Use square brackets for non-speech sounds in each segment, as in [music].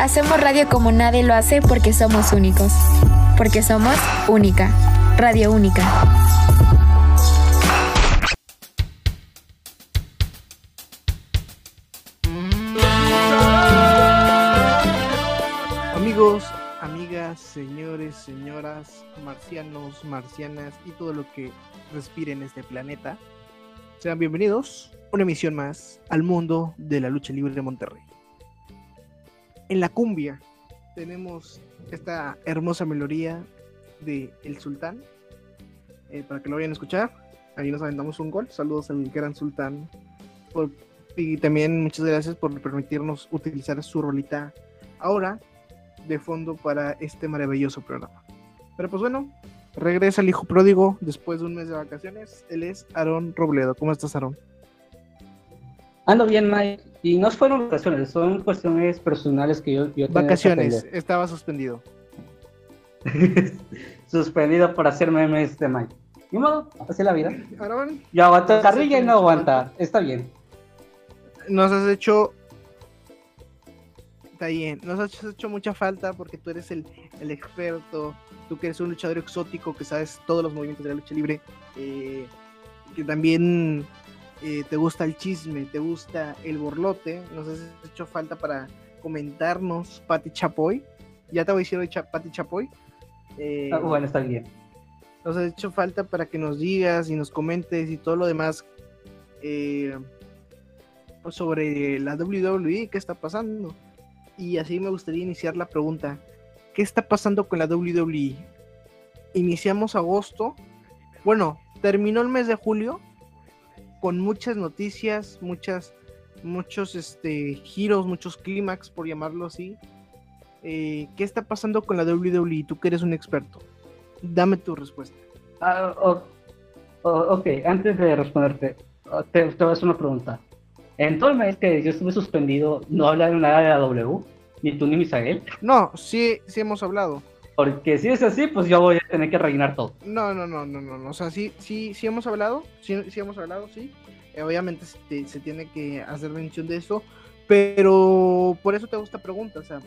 Hacemos radio como nadie lo hace porque somos únicos. Porque somos única. Radio única. Amigos, amigas, señores, señoras, marcianos, marcianas y todo lo que respire en este planeta, sean bienvenidos una emisión más al mundo de la lucha libre de Monterrey. En la cumbia tenemos esta hermosa melodía de El Sultán. eh, para que lo vayan a escuchar, ahí nos aventamos un gol. Saludos al gran Sultán. Y también muchas gracias por permitirnos utilizar su rolita ahora de fondo para este maravilloso programa. Pero pues bueno, regresa el hijo pródigo después de un mes de vacaciones. Él es Aarón Robledo. ¿Cómo estás, Aarón? Ando bien, Mike. Y no fueron vacaciones, son cuestiones personales que yo, yo que Vacaciones, estaba suspendido. [laughs] Suspendido por hacer memes de Mike. Ni modo, así es la vida. Yo aguanto carrilla y no aguanta. Está bien. nos has hecho. Está bien, nos has hecho mucha falta porque tú eres el, el experto, tú que eres un luchador exótico que sabes todos los movimientos de la lucha libre, eh, que también eh, te gusta el chisme, te gusta el borlote, nos has hecho falta para comentarnos Pati Chapoy. Ya te voy a decir hoy Cha- Pati Chapoy. Eh, Ah, bueno, está bien. nos ha hecho falta para que nos digas y nos comentes y todo lo demás eh, pues sobre la WWE, qué está pasando. Y así me gustaría iniciar la pregunta, ¿qué está pasando con la WWE? Iniciamos agosto, bueno, terminó el mes de julio con muchas noticias, muchas, muchos este, giros, muchos clímax, por llamarlo así. Eh, ¿Qué está pasando con la WWE? Tú que eres un experto. Dame tu respuesta. Ah, o- o- ok, antes de responderte, oh, te, te voy a hacer una pregunta. En todo el mes que yo estuve suspendido, no hablaron nada de la W, ni tú ni Misael. No, sí, sí hemos hablado. Porque si es así, pues yo voy a tener que rellenar todo. No, no, no, no, no. O sea, sí, sí, sí hemos hablado. Sí, sí hemos hablado, sí. Obviamente se, tiene que hacer mención de eso. Pero por eso te gusta pregunta. O sea,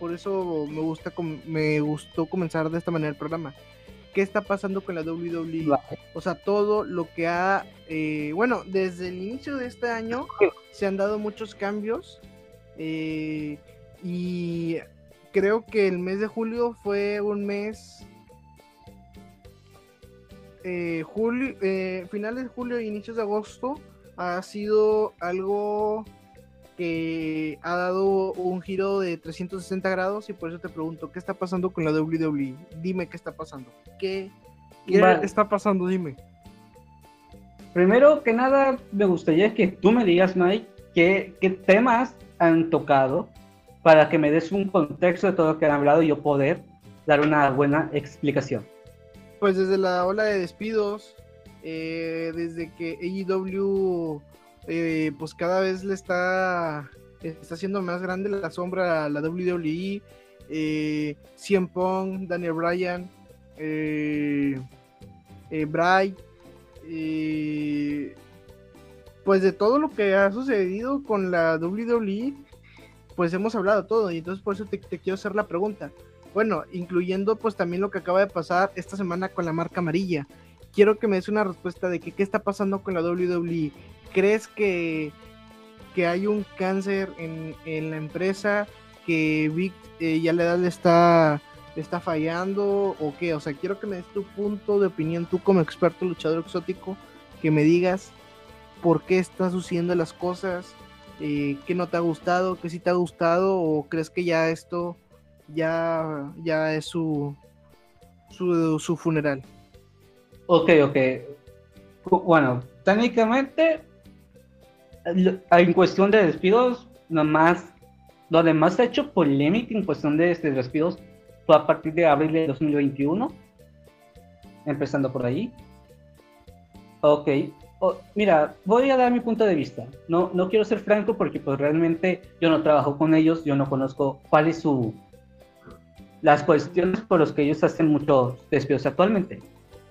por eso me gusta me gustó comenzar de esta manera el programa. ¿Qué está pasando con la WWE? O sea, todo lo que ha, eh, bueno, desde el inicio de este año [laughs] se han dado muchos cambios eh, y creo que el mes de julio fue un mes, eh, julio, eh, finales de julio e inicios de agosto ha sido algo que ha dado un giro de 360 grados y por eso te pregunto, ¿qué está pasando con la WWE? Dime qué está pasando. ¿Qué, qué Vale. está pasando? Dime. Primero que nada, me gustaría que tú me digas, Mike, qué, qué temas han tocado para que me des un contexto de todo lo que han hablado y yo poder dar una buena explicación. Pues desde la ola de despidos, eh, desde que AEW eh, pues cada vez le está, está haciendo más grande la sombra a la WWE, eh, CM Punk, Daniel Bryan, eh, eh, Bray, pues de todo lo que ha sucedido con la WWE, pues hemos hablado todo y entonces por eso te, te quiero hacer la pregunta. Bueno, incluyendo pues también lo que acaba de pasar esta semana con la marca amarilla. Quiero que me des una respuesta de que qué está pasando con la WWE. ¿Crees que, que hay un cáncer en, en la empresa? ¿Que Vic eh, ya la edad le está, le está fallando? ¿O qué? O sea, quiero que me des tu punto de opinión, tú como experto luchador exótico, que me digas por qué están sucediendo las cosas, eh, qué no te ha gustado, qué sí te ha gustado, o crees que ya esto ya, ya es su, su, su funeral. Ok, ok. Bueno, técnicamente, lo- en cuestión de despidos, nomás, donde más se ha hecho polémica en cuestión de, este, despidos fue a partir de abril de 2021, empezando por ahí. Ok, mira, voy a dar mi punto de vista. No, no quiero ser franco porque pues realmente yo no trabajo con ellos, yo no conozco cuál es su... las cuestiones por las que ellos hacen muchos despidos actualmente.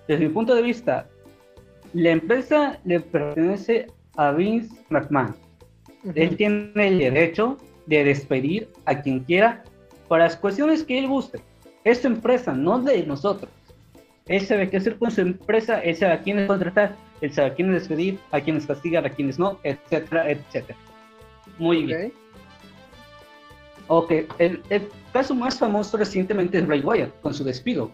Desde mi punto de vista, la empresa le pertenece a Vince McMahon. Él tiene el derecho de despedir a quien quiera para las cuestiones que él guste. Es su empresa, no de nosotros. Él sabe qué hacer con su empresa, él sabe a quiénes contratar, él sabe a quiénes despedir, a quiénes castigar, a quiénes no, etcétera, etcétera. Muy bien. Ok, el, el, caso más famoso recientemente es Bray Wyatt, con su despido.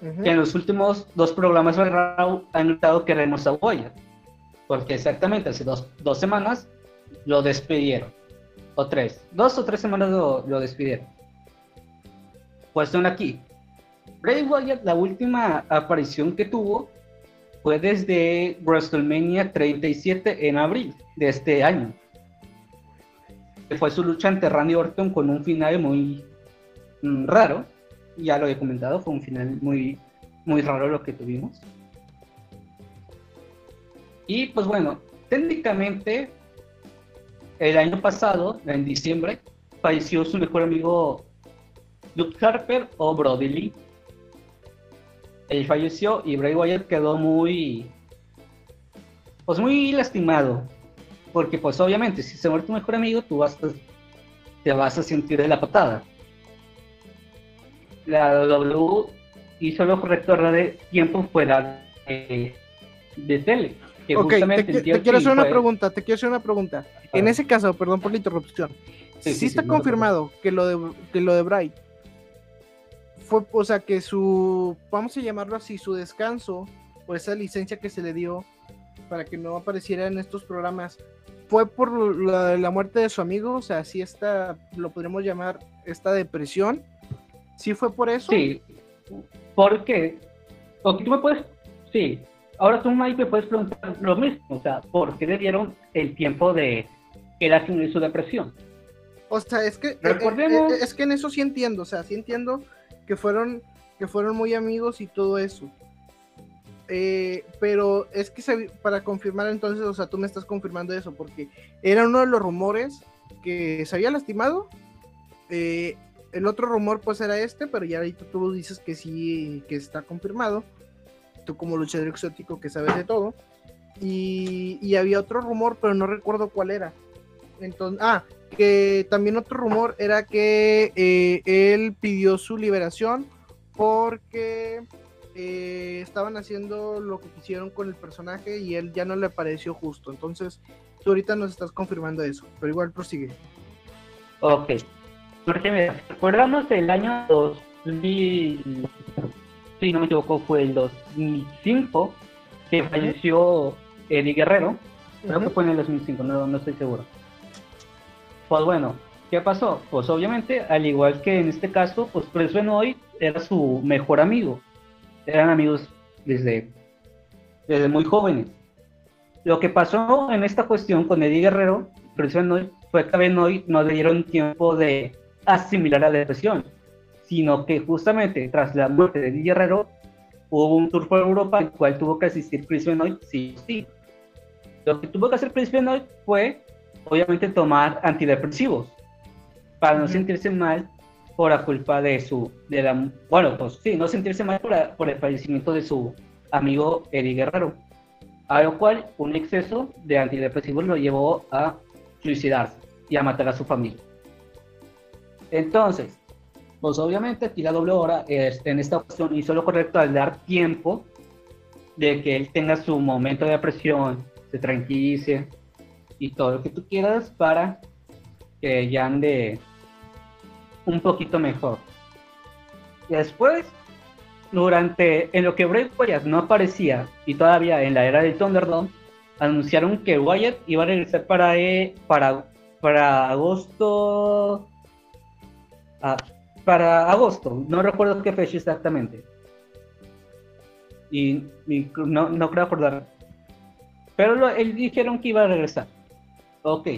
Que en los últimos dos programas de Raw han notado que a Wyatt. Porque exactamente hace dos, dos, semanas lo despidieron. O tres. Dos o tres semanas lo, lo despidieron. Cuestión aquí. Bray Wyatt, la última aparición que tuvo fue desde WrestleMania 37 en abril de este año fue su lucha ante Randy Orton con un final muy mm, raro. Ya lo he comentado, fue un final muy, muy raro lo que tuvimos. Y pues bueno, técnicamente el año pasado, en diciembre, falleció su mejor amigo Luke Harper o Brody Lee. Él falleció y Bray Wyatt quedó muy, pues muy lastimado porque pues obviamente si se muere tu mejor amigo, tú vas te vas a sentir de la patada. La W hizo lo correcto de tiempo fuera de, tele. te, quiero hacer una pregunta, te quiero hacer una pregunta. En ese caso, perdón por la interrupción, sí, está confirmado que lo de que lo de Bright fue, o sea, que su, vamos a llamarlo así, su descanso o esa licencia que se le dio para que no apareciera en estos programas fue por la, muerte de su amigo, o sea, sí está, lo podríamos llamar esta depresión. ¿Sí fue por eso? Sí, porque, porque tú me puedes, sí, ahora tú Mike me puedes preguntar lo mismo, o sea, ¿por qué le dieron el tiempo de quedarse en su depresión? O sea, es que, eh, Recordemos... Eh, es que en eso sí entiendo, o sea, sí entiendo que fueron, que fueron muy amigos y todo eso. Eh, pero es que para confirmar entonces, o sea, tú me estás confirmando eso, porque era uno de los rumores que se había lastimado. Eh, el otro rumor pues era este, pero ya ahorita tú dices que sí, que está confirmado. Tú como luchador exótico que sabes de todo. Y, había otro rumor, pero no recuerdo cuál era. Entonces, ah, que también otro rumor era que eh, él pidió su liberación porque eh, estaban haciendo lo que quisieron con el personaje y él ya no le pareció justo. Entonces, tú ahorita nos estás confirmando eso, pero igual prosigue. Ok. Porque me recordamos el año 2000, si no me equivoco, fue el 2005 que falleció Eddie Guerrero. Creo que fue en el 2005, no, no estoy seguro. Pues bueno, ¿qué pasó? Pues obviamente, al igual que en este caso, pues Chris hoy era su mejor amigo eran amigos desde, desde muy jóvenes. Lo que pasó en esta cuestión con Eddie Guerrero fue que a Benoit no le dieron tiempo de asimilar la depresión, sino que justamente tras la muerte de Eddie Guerrero hubo un tour por Europa al cual tuvo que asistir Chris Benoit, sí sí. Lo que tuvo que hacer Chris Benoit fue, obviamente, tomar antidepresivos para no sentirse mal por la culpa de su, de la, bueno, pues sí, no sentirse mal por, por el fallecimiento de su amigo Eddie Guerrero, a lo cual un exceso de antidepresivos lo llevó a suicidarse y a matar a su familia. Entonces, pues obviamente aquí la doble hora en esta ocasión hizo lo correcto al dar tiempo de que él tenga su momento de depresión, se tranquilice y todo lo que tú quieras para que ya ande un poquito mejor. Después, durante, en lo que Bray Wyatt no aparecía, y todavía en la era del Thunderdome, anunciaron que Wyatt iba a regresar para, eh, para, para agosto. Ah, para agosto, no recuerdo qué fecha exactamente. Y, no, no creo acordar. Pero él dijeron que iba a regresar. Ok.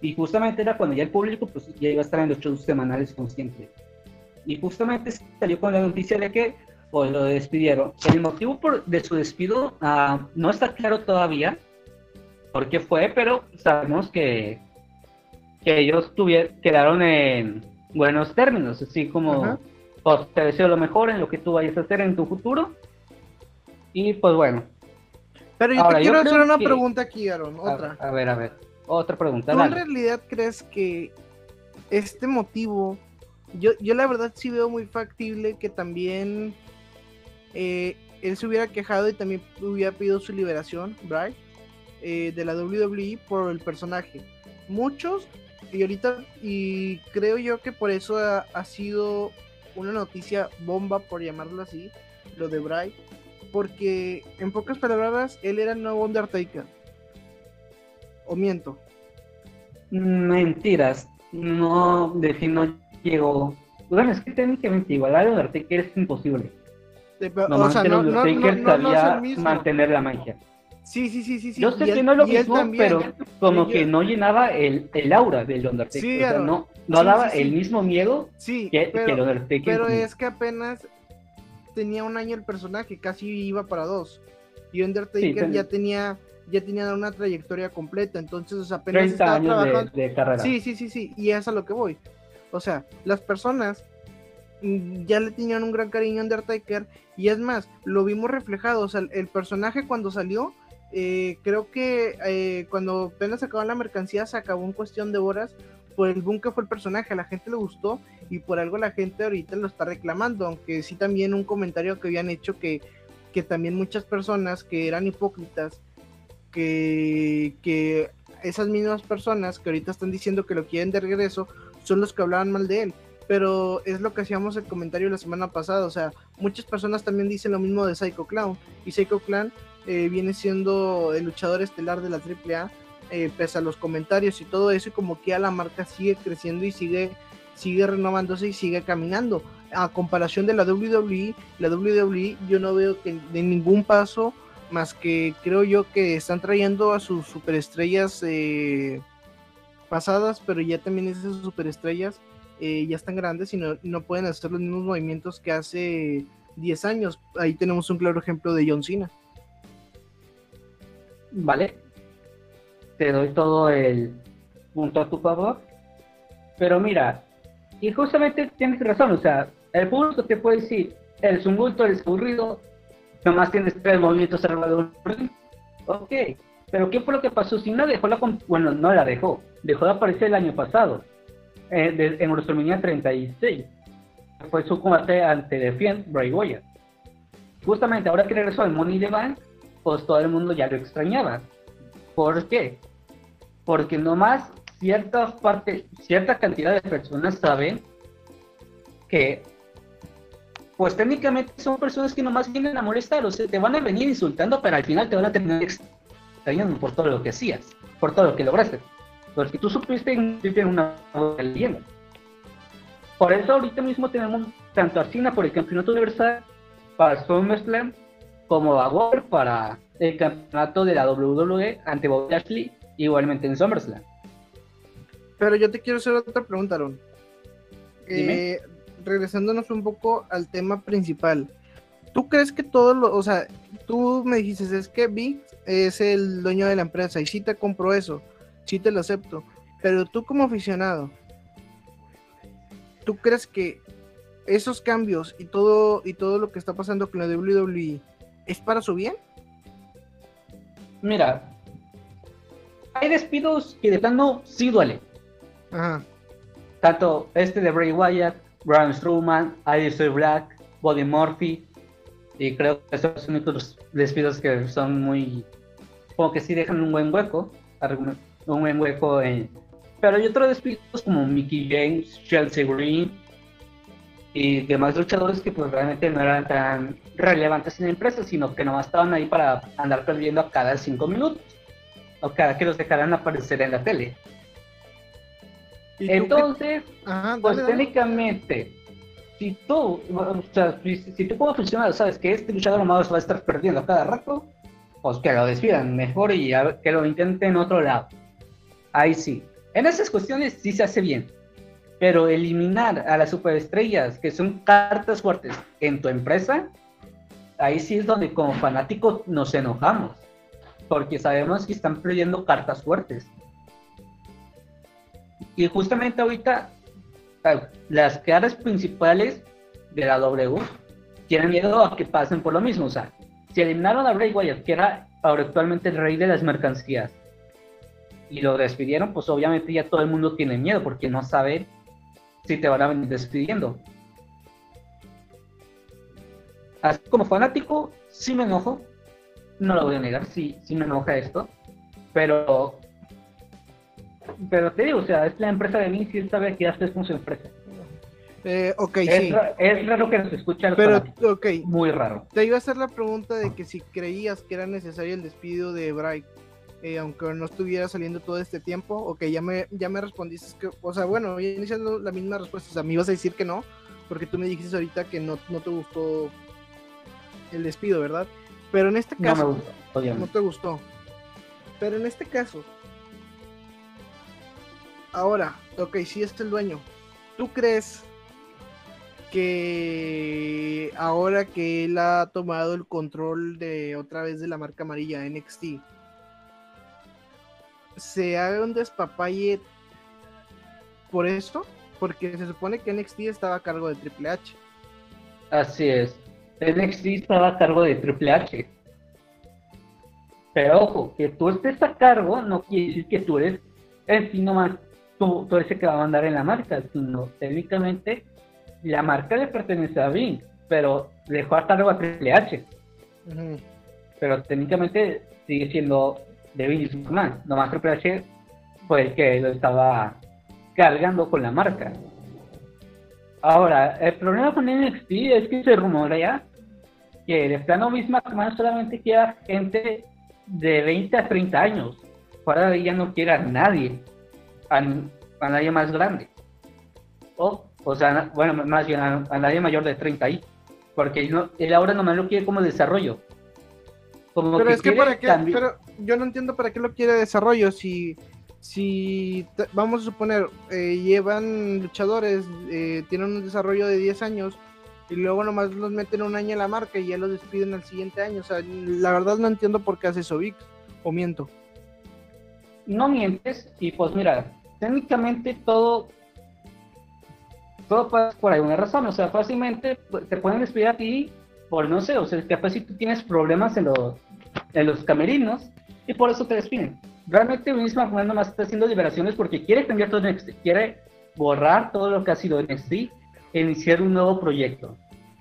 Y justamente era cuando ya el público pues, ya iba a estar en los shows semanales como siempre. Y justamente salió con la noticia de que lo despidieron. El motivo de su despido uh, no está claro todavía por qué fue, pero sabemos que, que ellos tuvieron, quedaron en buenos términos, así como pues, te deseo lo mejor en lo que tú vayas a hacer en tu futuro. Y pues bueno. Pero yo te quiero hacer una pregunta aquí, Aaron, otra. a ver, a ver otra pregunta. ¿Tú en realidad crees que este motivo, yo, yo la verdad sí veo muy factible que también eh, él se hubiera quejado y también hubiera pedido su liberación, Bright, eh, de la WWE por el personaje. Muchos, y ahorita, y creo yo que por eso ha, sido una noticia bomba, por llamarlo así, lo de Bright, porque en pocas palabras, él era el nuevo Undertaker. ¿O miento? Mentiras. No, de fin no llegó. Bueno, es que técnicamente igualar a Undertaker es imposible. o sea, no, no, sabía mantener la magia. Sí, sí, sí, sí. Yo sé que no es lo mismo, pero como que no llenaba el, el aura del Undertaker. Sí, o sea, no, no daba el mismo miedo sí, que, pero, el Undertaker. Pero es que apenas tenía un año el personaje, casi iba para dos. Y Undertaker ya tenía ya tenía una trayectoria completa, entonces apenas estaba trabajando. De, carrera. Sí, sí, sí, sí, y es a lo que voy. O sea, las personas mm, ya le tenían un gran cariño a Undertaker y es más, lo vimos reflejado, o sea, el personaje cuando salió, eh, creo que eh, cuando apenas acabó la mercancía se acabó en cuestión de horas por el boom que fue el personaje, a la gente le gustó y por algo la gente ahorita lo está reclamando, aunque sí también un comentario que habían hecho que, que también muchas personas que eran hipócritas, que, que esas mismas personas que ahorita están diciendo que lo quieren de regreso, son los que hablaban mal de él. Pero es lo que hacíamos el comentario la semana pasada. O sea, muchas personas también dicen lo mismo de Psycho Clown. Y Psycho Clown eh, viene siendo el luchador estelar de la AAA, eh, pese a los comentarios y todo eso, y como que a la marca sigue creciendo y sigue, sigue renovándose y sigue caminando. A comparación de la WWE, la WWE yo no veo que de ningún paso, más que creo yo que están trayendo a sus superestrellas eh, pasadas, pero ya también esas superestrellas ya están grandes y no, no, pueden hacer los mismos movimientos que hace 10 años. Ahí tenemos un claro ejemplo de John Cena. ¿Vale? Te doy todo el punto a tu favor. Pero mira, y justamente tienes razón, o sea, el público te puede decir, un bulto, eres aburrido, nomás tienes tres movimientos alrededor Ok, pero ¿qué fue lo que pasó? Si no dejó la... Bueno, no la dejó, dejó de aparecer el año pasado, eh, en WrestleMania 36. Fue su combate ante Defiant Bray Wyatt. Justamente ahora que regresó el Money the Bank, pues todo el mundo ya lo extrañaba. ¿Por qué? Porque nomás cierta parte, cierta cantidad de personas saben que, pues técnicamente son personas que nomás vienen a molestar, o sea, te van a venir insultando, pero al final te van a tener extrañando por todo lo que hacías, por todo lo que lograste. Porque tú supiste en una leyenda. Por eso ahorita mismo tenemos tanto a por el campeonato universal para SummerSlam como a para el campeonato de la WWE ante Bobby Lashley, igualmente en SummerSlam. Pero yo te quiero hacer otra pregunta, Aaron. Eh, regresándonos un poco al tema principal. ¿Tú crees que todo lo, o sea, tú me dijiste, es que Big es el dueño de la empresa y sí te compro eso, sí te lo acepto, pero tú como aficionado, ¿tú crees que esos cambios y todo y todo lo que está pasando con la WWE ¿Es para su bien? Mira, hay despidos que de plano sí duele. Ajá. Tanto este de Bray Wyatt, Braun Strowman, Aleister Black, Body Murphy. Y creo que son los únicos despidos que son muy. Como que sí dejan un buen hueco. Un buen hueco en. Pero hay otros despidos como Mickey James, Chelsea Green, y demás luchadores que pues realmente no eran tan relevantes en la empresa, sino que nomás estaban ahí para andar perdiendo a cada cinco minutos, o cada que los dejaran aparecer en la tele. Entonces, pues técnicamente, si tú, o sea, si, tú como funcionario sabes que este luchador nomás va a estar perdiendo a cada rato, pues que lo despidan mejor y que lo intenten en otro lado. Ahí sí. En esas cuestiones sí se hace bien pero eliminar a las superestrellas, que son cartas fuertes en tu empresa, ahí sí es donde como fanáticos nos enojamos, porque sabemos que están perdiendo cartas fuertes. Y justamente ahorita las caras principales de la W tienen miedo a que pasen por lo mismo. O sea, si eliminaron a Bray Wyatt, que era actualmente el rey de las mercancías, y lo despidieron, pues obviamente ya todo el mundo tiene miedo porque no sabe si te van a venir despidiendo. Así como fanático, sí me enojo, no lo voy a negar, sí, sí me enoja esto, pero pero te digo, o sea, es la empresa de mí, si sabe que ya es con su empresa. Eh, ok, es, sí. es raro que nos escuchen Pero, ok. Muy raro. Te iba a hacer la pregunta de que si creías que era necesario el despido de Bright, eh, aunque no estuviera saliendo todo este tiempo. Ok, ya me, ya me respondiste que, o sea, bueno, iniciando la misma respuesta. O sea, me ibas a decir que no, porque tú me dijiste ahorita que no, no te gustó el despido, ¿verdad? Pero en este caso, no, me gustó, no te gustó. Pero en este caso, ahora, ok, sí es el dueño. ¿Tú crees que ahora que él ha tomado el control de otra vez de la marca amarilla NXT, se haga un despapalle por esto? Porque se supone que NXT estaba a cargo de Triple H. Así es. NXT estaba a cargo de Triple H. Pero ojo, que tú estés a cargo no quiere decir que tú eres en sí nomás tú, tú eres el que va a mandar en la marca, sino técnicamente la marca le pertenece a Vince, pero dejó a cargo a Triple H. Pero técnicamente sigue siendo de McMahon. Nomás Triple H fue el que lo estaba cargando con la marca. Ahora, el problema con NXT es que se rumorea que de plano Vince McMahon solamente queda gente de 20 a 30 años. De ella no quiere a nadie, a, nadie más grande. O, o sea, bueno, más bien a, nadie mayor de 30 ahí. Porque él ahora nomás lo quiere como desarrollo. Pero es que para qué, pero yo no entiendo para qué lo quiere desarrollo si si vamos a suponer eh, llevan luchadores eh, tienen un desarrollo de 10 años y luego nomás los meten un año en la marca y ya los despiden al siguiente año. O sea, la verdad no entiendo por qué hace eso Vic, o miento. No mientes, y pues mira, técnicamente todo, todo pasa por alguna razón. O sea, fácilmente te pueden despedir a ti por no sé, o sea, capaz si tú tienes problemas en los, en los camerinos y por eso te despiden. Realmente Vince McMahon nomás está haciendo liberaciones porque quiere cambiar todo NXT, quiere borrar todo lo que ha sido NXT iniciar un nuevo proyecto.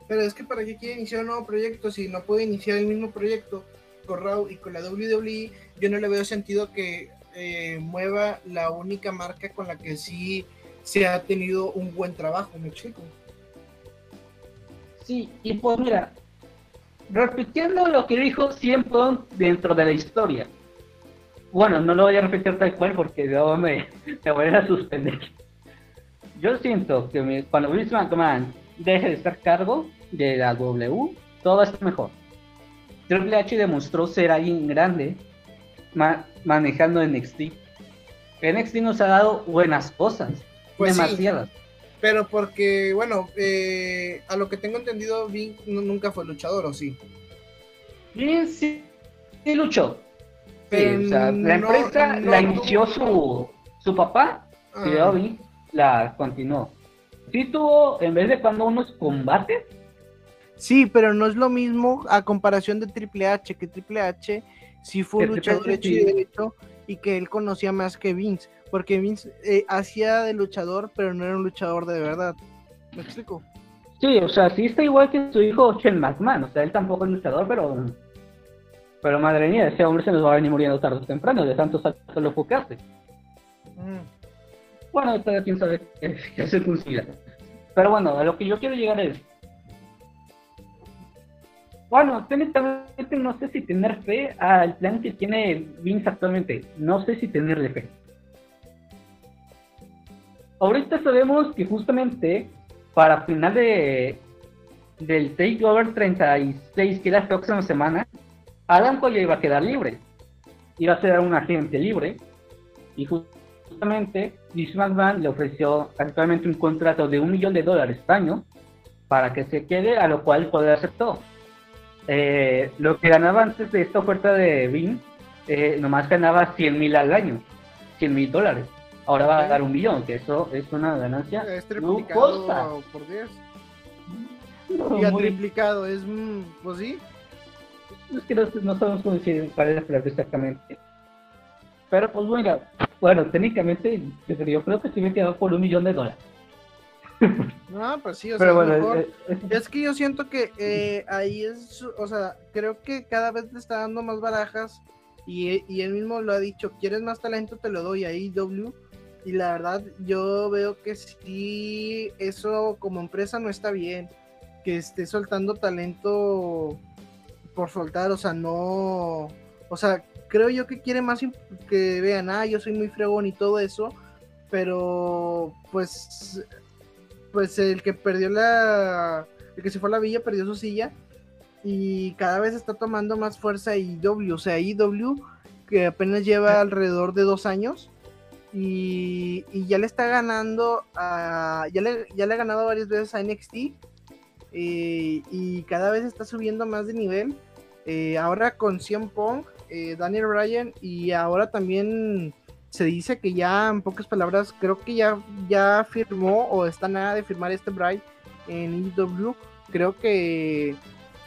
Pero es que para qué quiere iniciar un nuevo proyecto si no puede iniciar el mismo proyecto con Raw y con la WWE, yo no le veo sentido que eh, mueva la única marca con la que sí se ha tenido un buen trabajo, me explico. Sí, y pues mira, repitiendo lo que dijo siempre dentro de la historia. Bueno, no lo voy a repetir tal cual porque luego me, me voy a suspender yo siento que cuando Vince McMahon deje de estar cargo de la W, todo está mejor. Triple H demostró ser alguien grande manejando NXT. NXT nos ha dado buenas cosas, pues demasiadas. Pero porque, bueno, eh, a lo que tengo entendido, Vince nunca fue luchador, ¿o sí? Vince sí, luchó. la empresa la inició su, su papá, ah. Vince, la continuó. Sí tuvo, en vez de cuando unos combates. Sí, pero no es lo mismo a comparación de Triple H, que Triple H sí fue un luchador hecho y derecho y que él conocía más que Vince, porque Vince eh, hacía de luchador, pero no era un luchador de verdad. ¿Me explico? Sí, o sea, sí está igual que su hijo Shane McMahon, o sea, él tampoco es luchador, pero pero madre mía, ese hombre se nos va a venir muriendo tarde o temprano, de tanto lo que hace. Mm. Bueno, todavía quién sabe qué se consiga. Pero bueno, a lo que yo quiero llegar es. Bueno, técnicamente no sé si tener fe al plan que tiene Vince actualmente. No sé si tenerle fe. Ahorita sabemos que justamente para final de del Takeover 36, que es la próxima semana, Adam Cole iba a quedar libre. Iba a ser un agente libre. Y justamente Vince McMahon le ofreció actualmente un contrato de un millón de dólares año para que se quede, a lo cual poder aceptó. Eh, lo que ganaba antes de esta oferta de Vince, eh, nomás ganaba 100 mil al año, 100 mil dólares. Ahora va a dar un millón, que eso es una ganancia. Es triplicado por 10. y ha triplicado, es, mm, pues sí. Es que no, sabemos cómo decir cuál es la exactamente. Pero pues bueno, bueno, técnicamente yo creo que estoy quedado por un millón de dólares. [laughs] No, pues sí, o Pero sea, bueno, mejor- eh, eh, Es que yo siento que eh, ahí es, o sea, creo que cada vez le está dando más barajas y, y él mismo lo ha dicho, quieres más talento, te lo doy a IW. Y la verdad, yo veo que sí, eso como empresa no está bien, que esté soltando talento por soltar, o sea, no, o sea, creo yo que quiere más que vean, ah, yo soy muy fregón y todo eso, pero pues pues el que perdió la. El que se fue a la villa perdió su silla. Y cada vez está tomando más fuerza IW. O sea, IW, que apenas lleva alrededor de dos años. Y, ya le está ganando a. Ya le, ya le ha ganado varias veces a NXT. eh, y cada vez está subiendo más de nivel. Eh, ahora con CM Punk, eh, Daniel Bryan. Y ahora también se dice que ya, en pocas palabras, creo que ya, ya firmó o está nada de firmar este Bright en IW. Creo que,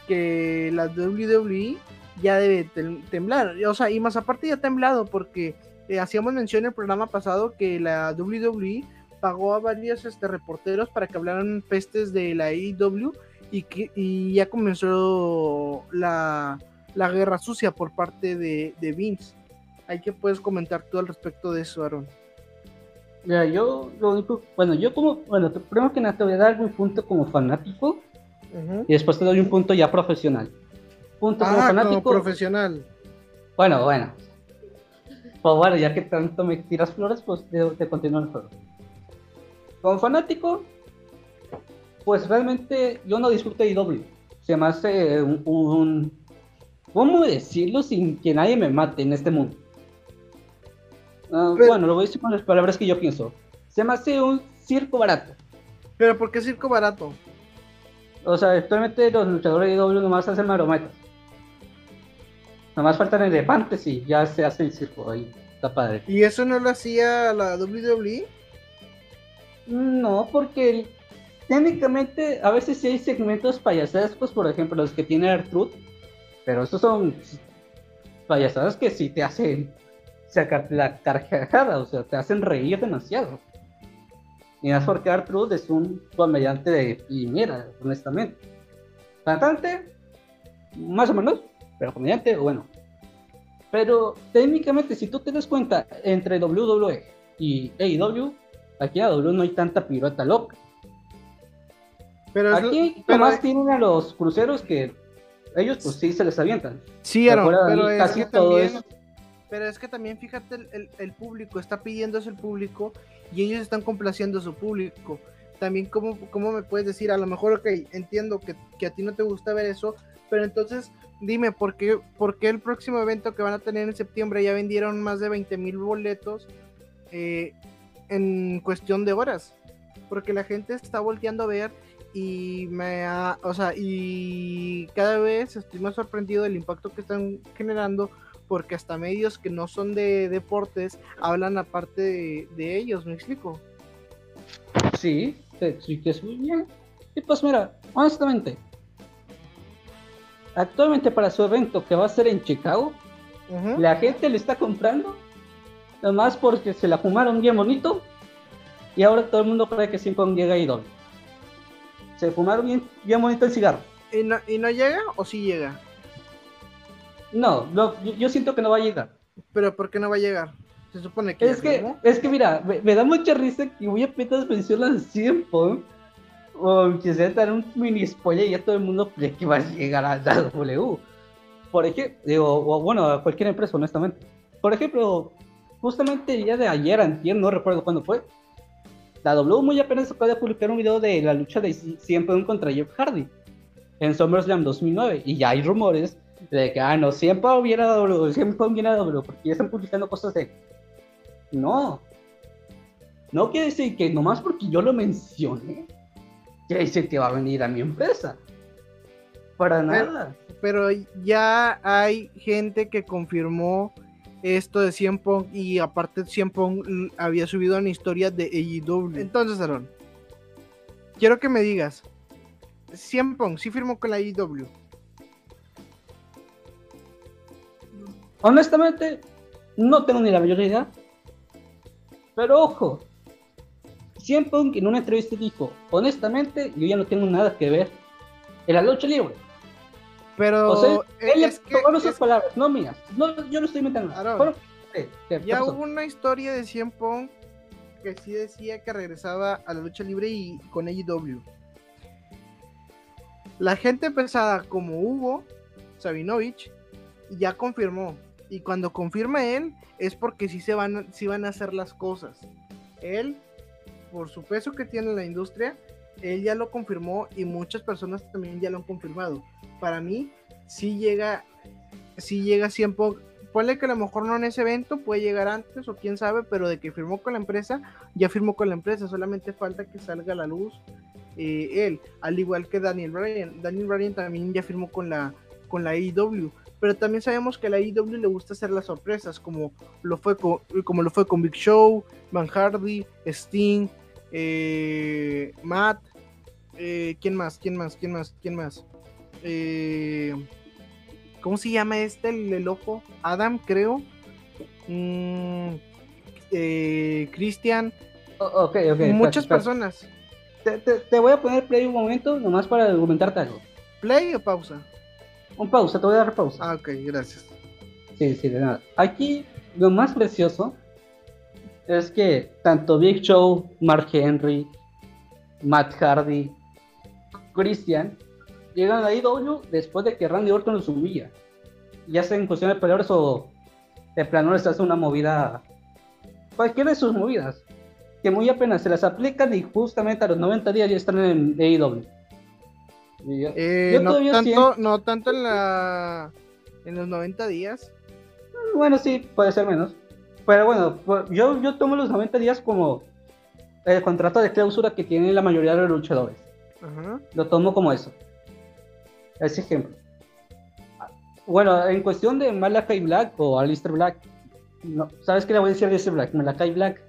que la WWE ya debe tem- temblar. O sea, y más aparte ya ha temblado porque eh, hacíamos mención en el programa pasado que la WWE pagó a varios este, reporteros para que hablaran pestes de la AEW y, que, y ya comenzó la, la guerra sucia por parte de, de Vince. Hay que puedes comentar tú al respecto de eso, Aaron. Mira, yo lo único, bueno, yo como, bueno, primero que nada te voy a dar mi punto como fanático y después te doy un punto ya profesional. Punto como Ah, fanático. como profesional. Bueno, bueno. Pues bueno, ya que tanto me tiras flores, pues te, te continúo el juego. Como fanático, pues realmente yo no disfruto de IW. Se me hace un, un- ¿Cómo decirlo sin que nadie me mate en este mundo? Ah, Pero- bueno, lo voy a decir con las palabras que yo pienso. Se me hace un circo barato. Pero ¿por qué circo barato? O sea, actualmente los luchadores de IW nomás hacen marometas. Nomás faltan elefantes y ya se hace el circo ahí. Está padre. ¿Y eso no lo hacía la? WWE? No, porque técnicamente a veces sí hay segmentos payasescos, por ejemplo, los que tiene Artruth, pero esos son payasadas que sí te hacen sacar la carcajada, o sea, te hacen reír demasiado. Y más porque Artruth es un comediante de primera, honestamente. Cantante, más o menos, pero comediante, bueno. Pero técnicamente, si tú te das cuenta, entre WWE y AEW, aquí en AEW no hay tanta pirueta loca. Pero es- Aquí pero nomás es- tienen a los cruceros que ellos pues sí se les avientan. Sí, pero Ahí es casi que todo también, es- pero es que también fíjate el, el- el público está pidiendo eso el público y ellos están complaciendo a su público. También cómo, cómo me puedes decir, a lo mejor ok, entiendo que, que a ti no te gusta ver eso, pero entonces dime por qué, por qué el próximo evento que van a tener en septiembre ya vendieron más de 20 mil boletos eh, en cuestión de horas, porque la gente está volteando a ver y me ha, o sea, y cada vez estoy más sorprendido del impacto que están generando porque hasta medios que no son de deportes hablan aparte de, de ellos, ¿me explico? Sí, te expliques muy bien. Y pues mira, honestamente, actualmente para su evento que va a ser en Chicago, la gente le está comprando, nomás porque se la fumaron bien bonito, y ahora todo el mundo cree que siempre llega y doble. Se fumaron bien, bien bonito el cigarro. ¿Y no, ¿Y no llega o sí llega? No, no, yo, yo siento que no va a llegar. Pero ¿por qué no va a llegar? Se supone que... Es que, es que mira, me, me da mucha risa que voy a apenas 100 Punk, o que se dar un mini spoiler y ya todo el mundo [laughs] cree que va a llegar a la W. Por ejemplo, digo, o bueno, a cualquier empresa, honestamente. Por ejemplo, justamente el día de ayer, antier, no recuerdo cuándo fue, la W muy apenas acaba de publicar un video de la lucha de CM Punk contra Jeff Hardy en SummerSlam 2009, y ya hay rumores de que, ah, no, siempre viene a W, siempre viene a W, porque ya están publicando cosas de no. No quiere decir que nomás porque yo lo mencioné, quiere decir que va a venir a mi empresa. Para Pero- nada. Pero ya hay gente que confirmó esto de 100 Pong y aparte 100 Pong había subido una historia de AEW. Entonces, Aaron, quiero que me digas, 100 Pong sí firmó con la AEW. Honestamente, No tengo ni la mayor idea. Pero ojo, siempre en una entrevista dijo, honestamente, yo ya no tengo nada que ver en la lucha libre. Pero O sea, él es que fueron sus es- palabras, no mías. No, yo no estoy inventando. Aaron, ¿qué ya pasó? hubo una historia de CM Punk que sí decía que regresaba a la lucha libre y con AEW. La gente pesada como Hugo Sabinovich ya confirmó. Y cuando confirma él es porque sí se van, sí van a hacer las cosas. Él, por su peso que tiene en la industria, él ya lo confirmó y muchas personas también ya lo han confirmado. Para mí, sí llega, sí llega siempre. Ponle que a lo mejor no en ese evento, puede llegar antes o quién sabe, pero de que firmó con la empresa, ya firmó con la empresa, solamente falta que salga a la luz eh, él, al igual que Daniel Bryan. Daniel Bryan también ya firmó con la, con la AEW, pero también sabemos que a la AEW le gusta hacer las sorpresas, como lo fue con, como lo fue con Big Show, Van Hardy, Sting, eh, Matt, eh, ¿quién más? ¿Quién más? ¿Quién más? ¿Quién más? Eh, ¿Cómo se llama este? El, el ojo. Adam, creo. Mm, Christian. O- ok, ok. Muchas personas. Te, te- te voy a poner play un momento, nomás para argumentarte algo. ¿Play o pausa? Un pausa, te voy a dar pausa. Ah, ok, gracias. Sí, sí, de nada. Aquí lo más precioso es que tanto Big Show, Mark Henry, Matt Hardy, Christian llegan a IW después de que Randy Orton los humilla. Ya sea en cuestión de peleadores o de plano les hace una movida, cualquiera de sus movidas, que muy apenas se las aplican y justamente a los 90 días ya están en AEW. Yo- Eh, Yo no, tanto, siento- no tanto en la en los 90 días. Bueno, sí, puede ser menos. Pero bueno, yo, yo tomo los 90 días como el contrato de clausura que tienen la mayoría de los luchadores. Ajá. Lo tomo como eso. Ese ejemplo. Bueno, en cuestión de Malakai Black o Alistair Black, no, ¿sabes qué le voy a decir a Alistair Black? Malakai Black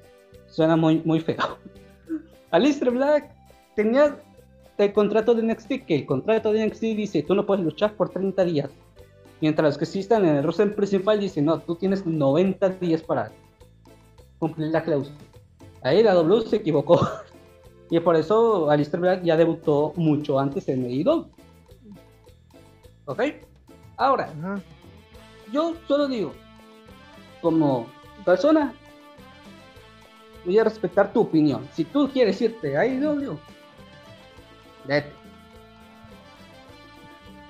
suena muy, muy feo. [laughs] Alistair Black tenía el contrato de NXT, que el contrato de NXT dice, tú no puedes luchar por 30 días. Mientras los que sí están en el roster principal dicen, no, tú tienes 90 días para cumplir la cláusula. Ahí la W se equivocó. [laughs] y por eso Alistair Black ya debutó mucho antes en AEW. ¿Ok? Ahora, Ajá. yo solo digo, como persona, voy a respetar tu opinión. Si tú quieres irte a AEW,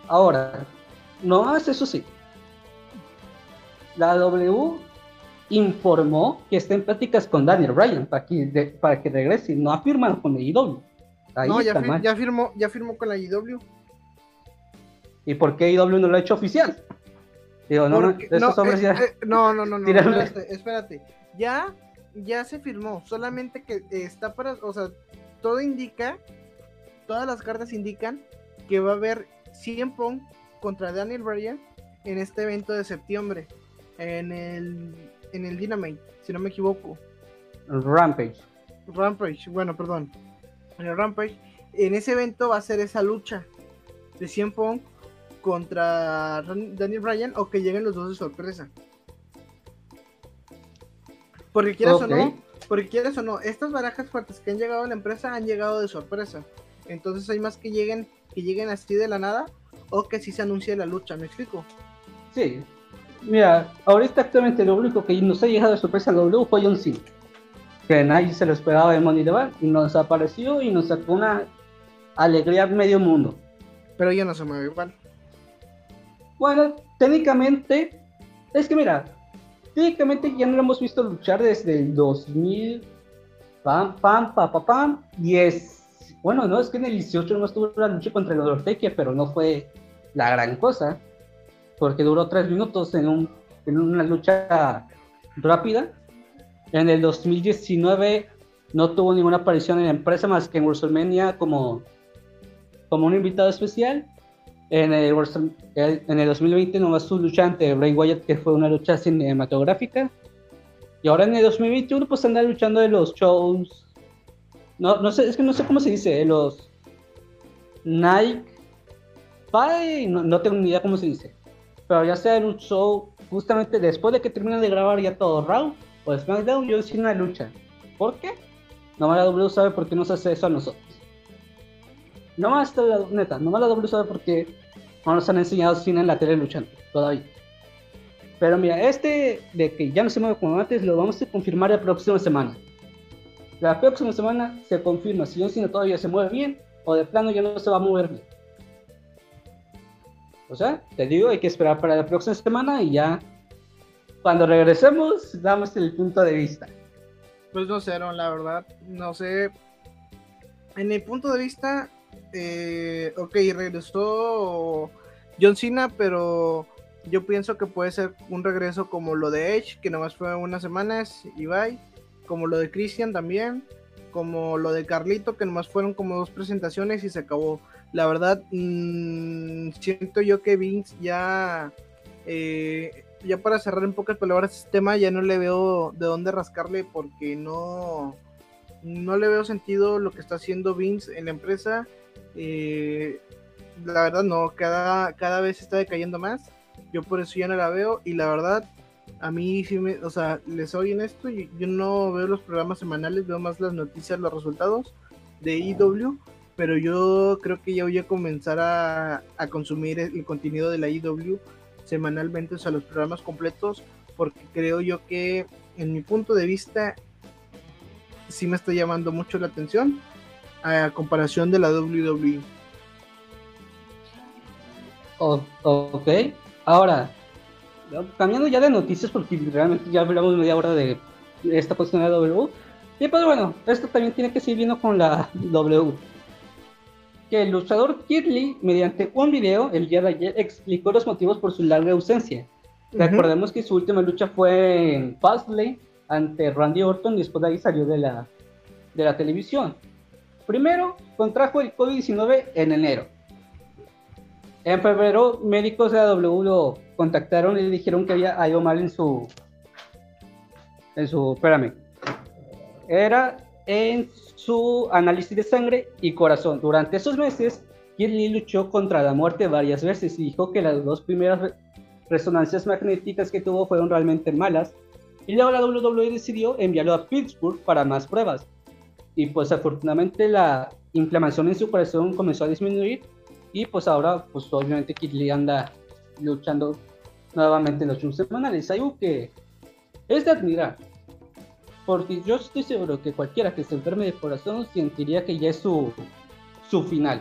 Ahora, no más eso sí. La W informó que está en pláticas con Daniel Bryan para que, de- para que regrese. No ha firmado con AEW. Ahí No, ya, fir- firmó, ya firmó con la IW. ¿Y por qué AEW no lo ha hecho oficial? Digo, no, no, Porque- no, eh, ya. eh, no, no, no, no, [laughs] espérate, espérate. Ya, ya se firmó, solamente que está para, o sea, todo indica, todas las cartas indican que va a haber 100 Punk contra Daniel Bryan en este evento de septiembre, en el, en el Dynamite, si no me equivoco. Rampage. Rampage, bueno, perdón. En el Rampage, en ese evento va a ser esa lucha de 100 Punk contra Daniel Bryan o que lleguen los dos de sorpresa. Porque quieras o no, porque quieras o no, estas barajas fuertes que han llegado a la empresa han llegado de sorpresa. Entonces hay más que lleguen, que lleguen así de la nada o que sí se anuncie la lucha, ¿me explico? Sí. Mira, ahorita actualmente lo único que nos ha llegado de sorpresa a W fue John Cena. Que nadie se lo esperaba de Money the Bank y nos apareció y nos sacó una alegría medio mundo. Pero ya no se mueve igual. Bueno, técnicamente, es que mira, técnicamente ya no lo hemos visto luchar desde el 2000, pam, pam, pam, pam, pam, y es, bueno, no, es que en el 18 no estuvo la lucha contra el Undertaker, pero no fue la gran cosa, porque duró tres minutos en, un, en una lucha rápida. En el 2019 no tuvo ninguna aparición en la empresa más que en WrestleMania como, un invitado especial. En el, en el 2020 nomás su lucha ante Bray Wyatt, que fue una lucha cinematográfica. Y ahora en el 2021 pues anda luchando de los shows. No, no sé, es que no sé cómo se dice, de los Nike Pie, no, tengo ni idea cómo se dice. Pero ya sea en un show justamente después de que terminan de grabar ya todo Raw o SmackDown, yo hice una lucha. ¿Por qué? Nomás la W sabe por qué nos hace eso a nosotros. Nomás, neta, nomás la W sabe por qué no nos han enseñado cine en la tele luchando todavía. Pero mira, este de que ya no se mueve como antes, lo vamos a confirmar la próxima semana. La próxima semana se confirma si John Cena todavía se mueve bien o de plano ya no se va a mover bien. O sea, te digo, hay que esperar para la próxima semana y ya cuando regresemos damos el punto de vista. Pues no sé, la verdad, no sé. En mi punto de vista, eh, ok, regresó John Cena, pero yo pienso que puede ser un regreso como lo de Edge, que nomás fue unas semanas y bye, como lo de Christian también, como lo de Carlito, que nomás fueron como dos presentaciones y se acabó. La verdad, mmm, siento yo que Vince ya, eh, ya para cerrar en pocas palabras este tema, ya no le veo de dónde rascarle porque no, no le veo sentido lo que está haciendo Vince en la empresa. Eh, la verdad no, cada, cada vez está decayendo más. Yo por eso ya no la veo y la verdad a mí sí me, o sea, les soy en esto, y yo no veo los programas semanales, veo más las noticias, los resultados de IW, pero yo creo que ya voy a comenzar a, a consumir el contenido de la IW semanalmente, o sea, los programas completos, porque creo yo que en mi punto de vista sí me está llamando mucho la atención a comparación de la WWE. ok, ahora, cambiando ya de noticias, porque realmente ya hablamos media hora de esta cuestión de la W. Y pues bueno, esto también tiene que seguir viendo con la [laughs] W. Que el luchador Kirley, mediante un video el día de ayer, explicó los motivos por su larga ausencia. Recordemos que su última lucha fue en Fastlane ante Randy Orton y después de ahí salió de la, de la televisión. Primero, contrajo el COVID-19 en enero. En febrero, médicos de la W lo contactaron y dijeron que había algo mal en su. En su. Espérame. Era en su análisis de sangre y corazón. Durante esos meses, Kirli luchó contra la muerte varias veces y dijo que las dos primeras resonancias magnéticas que tuvo fueron realmente malas. Y luego la WWE decidió enviarlo a Pittsburgh para más pruebas. Y pues afortunadamente la inflamación en su corazón comenzó a disminuir y pues ahora, pues obviamente Kid Lee anda luchando nuevamente en los shows semanales. Algo que es de admirar. Porque yo estoy seguro que cualquiera que se enferme de corazón sentiría que ya es su, su final.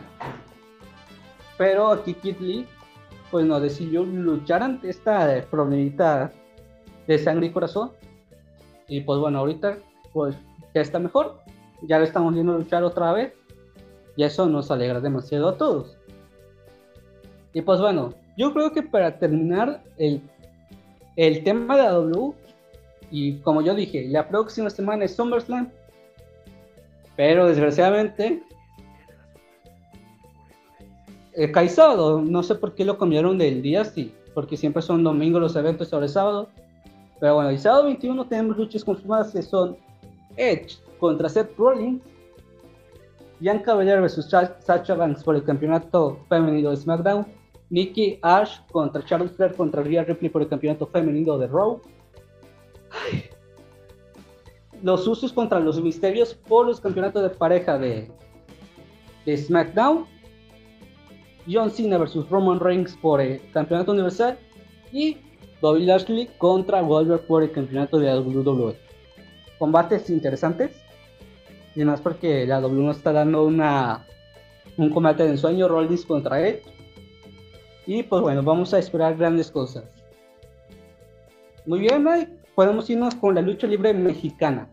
Pero aquí Kid Lee, pues no decidió luchar ante esta problemita de sangre y corazón. Y pues bueno, ahorita pues ya está mejor. Ya lo estamos viendo luchar otra vez. Y eso nos alegra demasiado a todos. Y pues bueno, yo creo que para terminar el, el tema de la W, y como yo dije, la próxima semana es SummerSlam, pero desgraciadamente el cae sábado, no sé por qué lo cambiaron del día así, porque siempre son domingos los eventos sobre sábado. Pero bueno, el sábado 21 tenemos luchas confirmadas que son Edge contra Seth Rollins, Bianca Belair vs Sacha Banks por el campeonato femenino de SmackDown, Nikki Ash contra Charlotte Flair contra Rhea Ripley por el campeonato femenino de Raw. Los usos contra los misterios por los campeonatos de pareja de, de SmackDown. John Cena versus Roman Reigns por el campeonato universal. Y Bobby Lashley contra Goldberg por el campeonato de la WWE. Combates interesantes. Y más porque la WWE nos está dando una, un combate de ensueño. Rollins contra Edge y pues bueno, vamos a esperar grandes cosas. Muy bien, Mike. Podemos irnos con la lucha libre mexicana.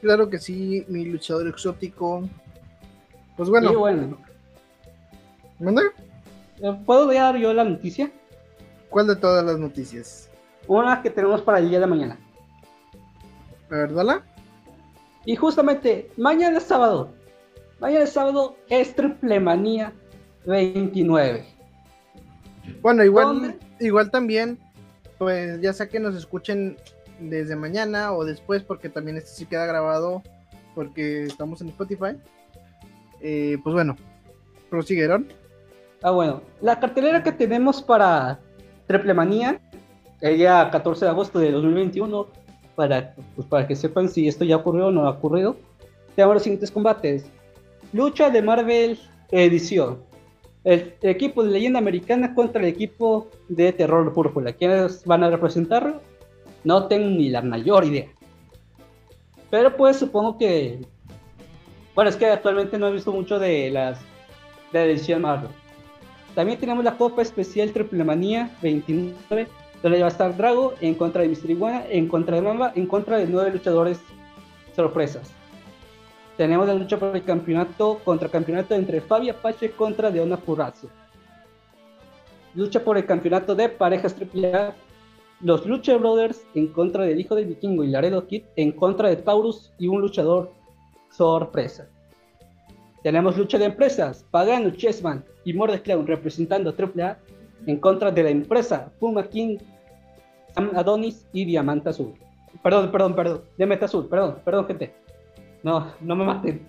Claro que sí, mi luchador exótico. Pues bueno. Sí, bueno. Eh, ¿Puedo dar yo la noticia? ¿Cuál de todas las noticias? Una que tenemos para el día de mañana. A ver, dala. Y justamente, mañana es sábado, Mañana sábado es Triple Manía 29. Bueno, igual, igual también, pues ya sea que nos escuchen desde mañana o después, porque también este sí queda grabado porque estamos en Spotify. Eh, pues bueno, prosiguieron. Ah, bueno. La cartelera que tenemos para Triple Manía, el día 14 de agosto de 2021, para, pues, para que sepan si esto ya ocurrió o no ha ocurrido, tenemos los siguientes combates. Lucha de Marvel Edición. El, equipo de leyenda americana contra el equipo de terror púrpura. ¿Quiénes van a representarlo? No tengo ni la mayor idea. Pero pues supongo que... Bueno, es que actualmente no he visto mucho de las de la edición Marvel. También tenemos la Copa Especial Triple Manía 29, donde va a estar Drago en contra de Mystery Iguana, en contra de Mamba, en contra de nueve luchadores sorpresas. Tenemos la lucha por el campeonato contra campeonato entre Fabi Apache contra Deona Purrazzo. Lucha por el campeonato de parejas AAA. Los Lucha Brothers en contra del hijo del vikingo y Laredo Kid en contra de Taurus y un luchador sorpresa. Tenemos lucha de empresas, Pagano, Chessman y Morde Clown representando AAA en contra de la empresa Puma King, Sam Adonis y Diamante Azul. Perdón, perdón, perdón, Diamante Azul, perdón, perdón, gente. No, no me maten.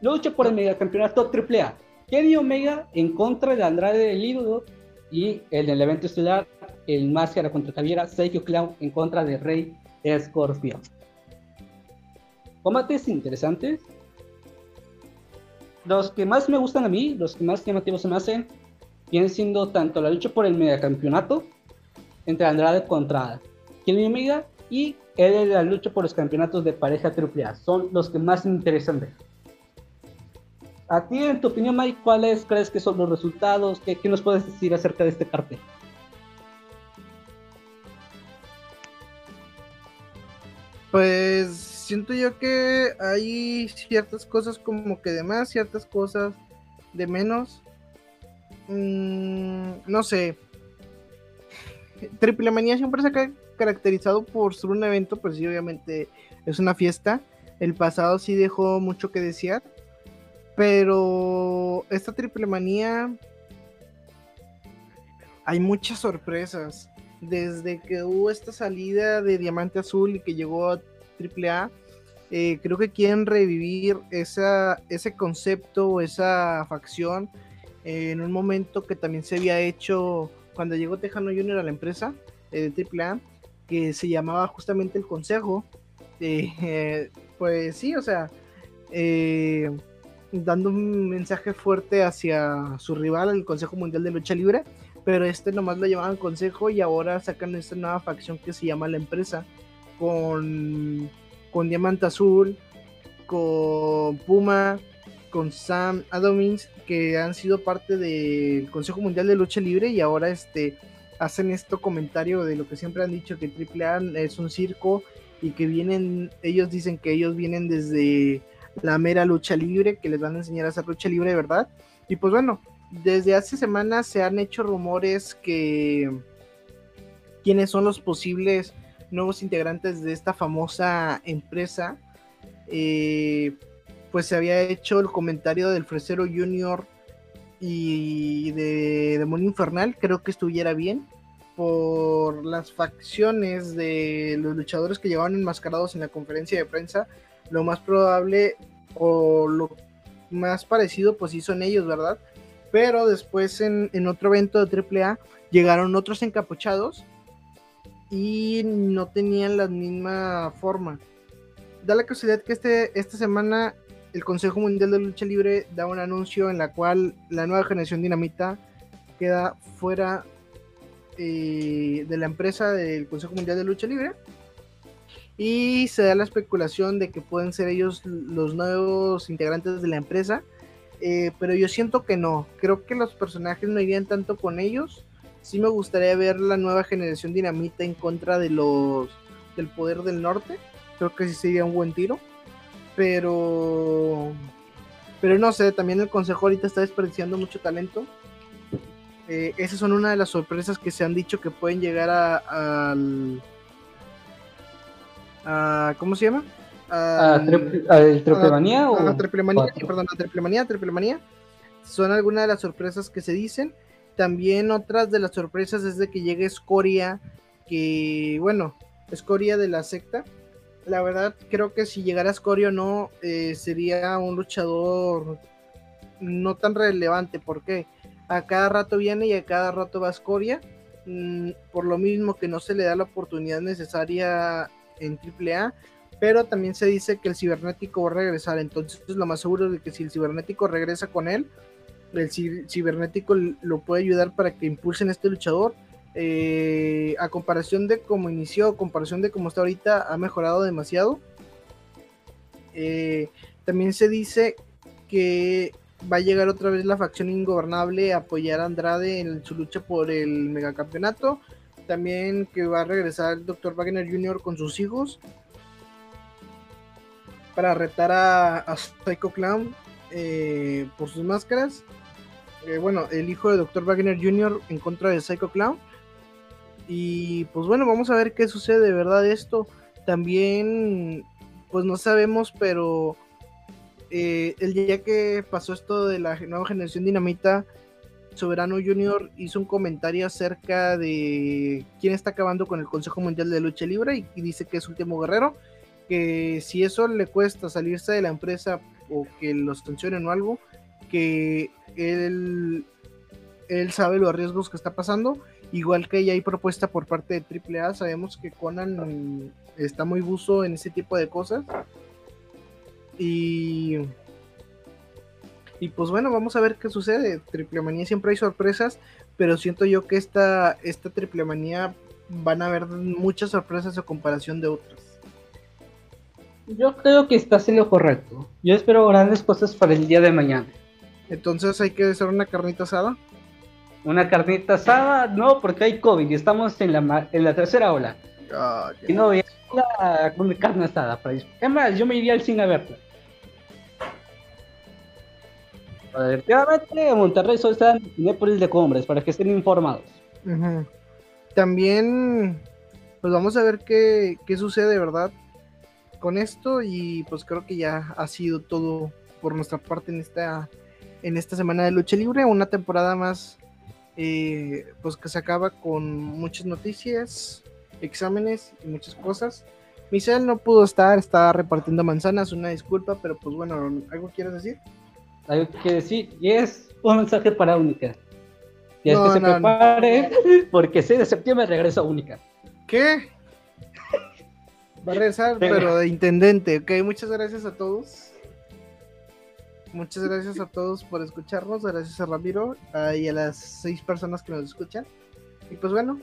Lucha por el megacampeonato AAA. Kenny Omega en contra de Andrade del Ídolo y en el evento estelar, el Máscara contra Taviera, Sergio Clown en contra de Rey Scorpio. Combates interesantes, los que más me gustan a mí, los que más llamativos se me hacen, vienen siendo tanto la lucha por el megacampeonato entre Andrade contra Kenny Omega y el la lucha por los campeonatos de pareja AAA. Son los que más me interesan ver. A ti, en tu opinión, Mike, ¿cuáles crees que son los resultados? ¿Qué, qué nos puedes decir acerca de este cartel? Pues siento yo que hay ciertas cosas como que de más, ciertas cosas de menos. Mm, no sé. Triple Manía siempre se ha caracterizado por ser un evento, pues sí, obviamente es una fiesta. El pasado sí dejó mucho que desear. Pero esta Triple Manía hay muchas sorpresas. Desde que hubo esta salida de Diamante Azul y que llegó a AAA, eh, creo que quieren revivir esa, ese concepto, esa facción, eh, en un momento que también se había hecho cuando llegó Tejano Junior a la empresa eh, de AAA, que se llamaba justamente el Consejo. pues sí, o sea, dando un mensaje fuerte hacia su rival, el Consejo Mundial de Lucha Libre, pero este nomás lo llamaban Consejo y ahora sacan esta nueva facción que se llama la empresa, con con Diamante Azul, con Puma, con Sam Adamins, que han sido parte del Consejo Mundial de Lucha Libre y ahora este, hacen esto comentario de lo que siempre han dicho, que AAA es un circo y que vienen, ellos dicen que ellos vienen desde la mera lucha libre, que les van a enseñar a hacer lucha libre verdad. Y pues bueno, desde hace semanas se han hecho rumores que quiénes son los posibles nuevos integrantes de esta famosa empresa, eh, pues se había hecho el comentario del Fresero Junior y de Demonio Infernal, creo que estuviera bien por las facciones de los luchadores que llevaban enmascarados en la conferencia de prensa, lo más probable o lo más parecido pues sí son ellos, ¿verdad? Pero después en, otro evento de AAA llegaron otros encapuchados y no tenían la misma forma. Da la casualidad que este, esta semana el Consejo Mundial de Lucha Libre da un anuncio en la cual la nueva generación dinamita queda fuera eh, de la empresa del Consejo Mundial de Lucha Libre. Y se da la especulación de que pueden ser ellos los nuevos integrantes de la empresa. Eh, pero yo siento que no. Creo que los personajes no irían tanto con ellos sí me gustaría ver la nueva generación dinamita en contra de los del poder del norte. Creo que sí sería un buen tiro. Pero pero no sé, también el consejo ahorita está desperdiciando mucho talento. Eh, esas son una de las sorpresas que se han dicho que pueden llegar a, al a, ¿cómo se llama? ¿A, Triplemanía o a Triplemanía, perdón, a Triplemanía, Triplemanía. Son algunas de las sorpresas que se dicen. También otras de las sorpresas es de que llegue Escoria, que bueno, Escoria de la secta. La verdad, creo que si llegara Escoria o no, eh, sería un luchador no tan relevante. porque A cada rato viene y a cada rato va a Scoria. Mm, por lo mismo que no se le da la oportunidad necesaria en AAA. Pero también se dice que el cibernético va a regresar. Entonces lo más seguro es que si el cibernético regresa con él, el cibernético lo puede ayudar para que impulsen este luchador. Eh, a comparación de cómo inició, a comparación de cómo está ahorita, ha mejorado demasiado. Eh, también se dice que va a llegar otra vez la facción ingobernable a apoyar a Andrade en su lucha por el megacampeonato. También que va a regresar el Dr. Wagner Jr. con sus hijos para retar a, Psycho Clown eh, por sus máscaras. Eh, bueno, el hijo de Dr. Wagner Jr. en contra de Psycho Clown. Y pues bueno, vamos a ver qué sucede de verdad esto. También, pues no sabemos, pero eh, el día que pasó esto de la nueva generación dinamita, Soberano Junior hizo un comentario acerca de quién está acabando con el Consejo Mundial de Lucha Libre y, dice que es Último Guerrero, que si eso le cuesta salirse de la empresa o que los sancionen o algo, que él, él sabe los riesgos que está pasando, igual que ya hay propuesta por parte de AAA, sabemos que Conan está muy buzo en ese tipo de cosas. Y, y pues bueno, vamos a ver qué sucede. Triple Manía siempre hay sorpresas, pero siento yo que esta, esta Triple Manía van a haber muchas sorpresas a comparación de otras. Yo creo que estás en lo correcto. Yo espero grandes cosas para el día de mañana. Entonces hay que hacer una carnita asada. Una carnita asada, no, porque hay COVID y estamos en la, en la tercera ola. Ah, y no voy a una carne asada. Para es más, yo me iría al cine a verla. Efectivamente, Monterrey solo está en Cinépolis de Cumbres, para que estén informados. También, pues vamos a ver qué, qué sucede, ¿verdad? Con esto y pues creo que ya ha sido todo por nuestra parte en esta, en esta semana de lucha libre, una temporada más eh, pues que se acaba con muchas noticias, exámenes y muchas cosas. Michelle no pudo estar, estaba repartiendo manzanas, una disculpa, pero pues bueno, ¿algo quieres decir? Algo que decir, y es un mensaje para Única. Y es que se prepare, porque 6 de septiembre regresa Única. ¿Qué? Va a regresar, pero de intendente, ok, muchas gracias a todos. Muchas gracias a todos por escucharnos, gracias a Ramiro y a las seis personas que nos escuchan. Y pues bueno,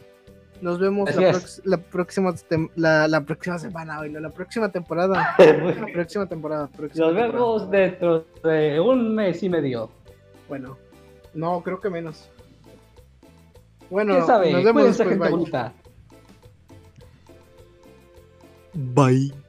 nos vemos la, próxima la, próxima semana, hoy, la próxima temporada. [laughs] la próxima temporada. nos vemos dentro de un mes y medio. Bueno, no, creo que menos. Bueno, nos vemos después. Bye. Bye.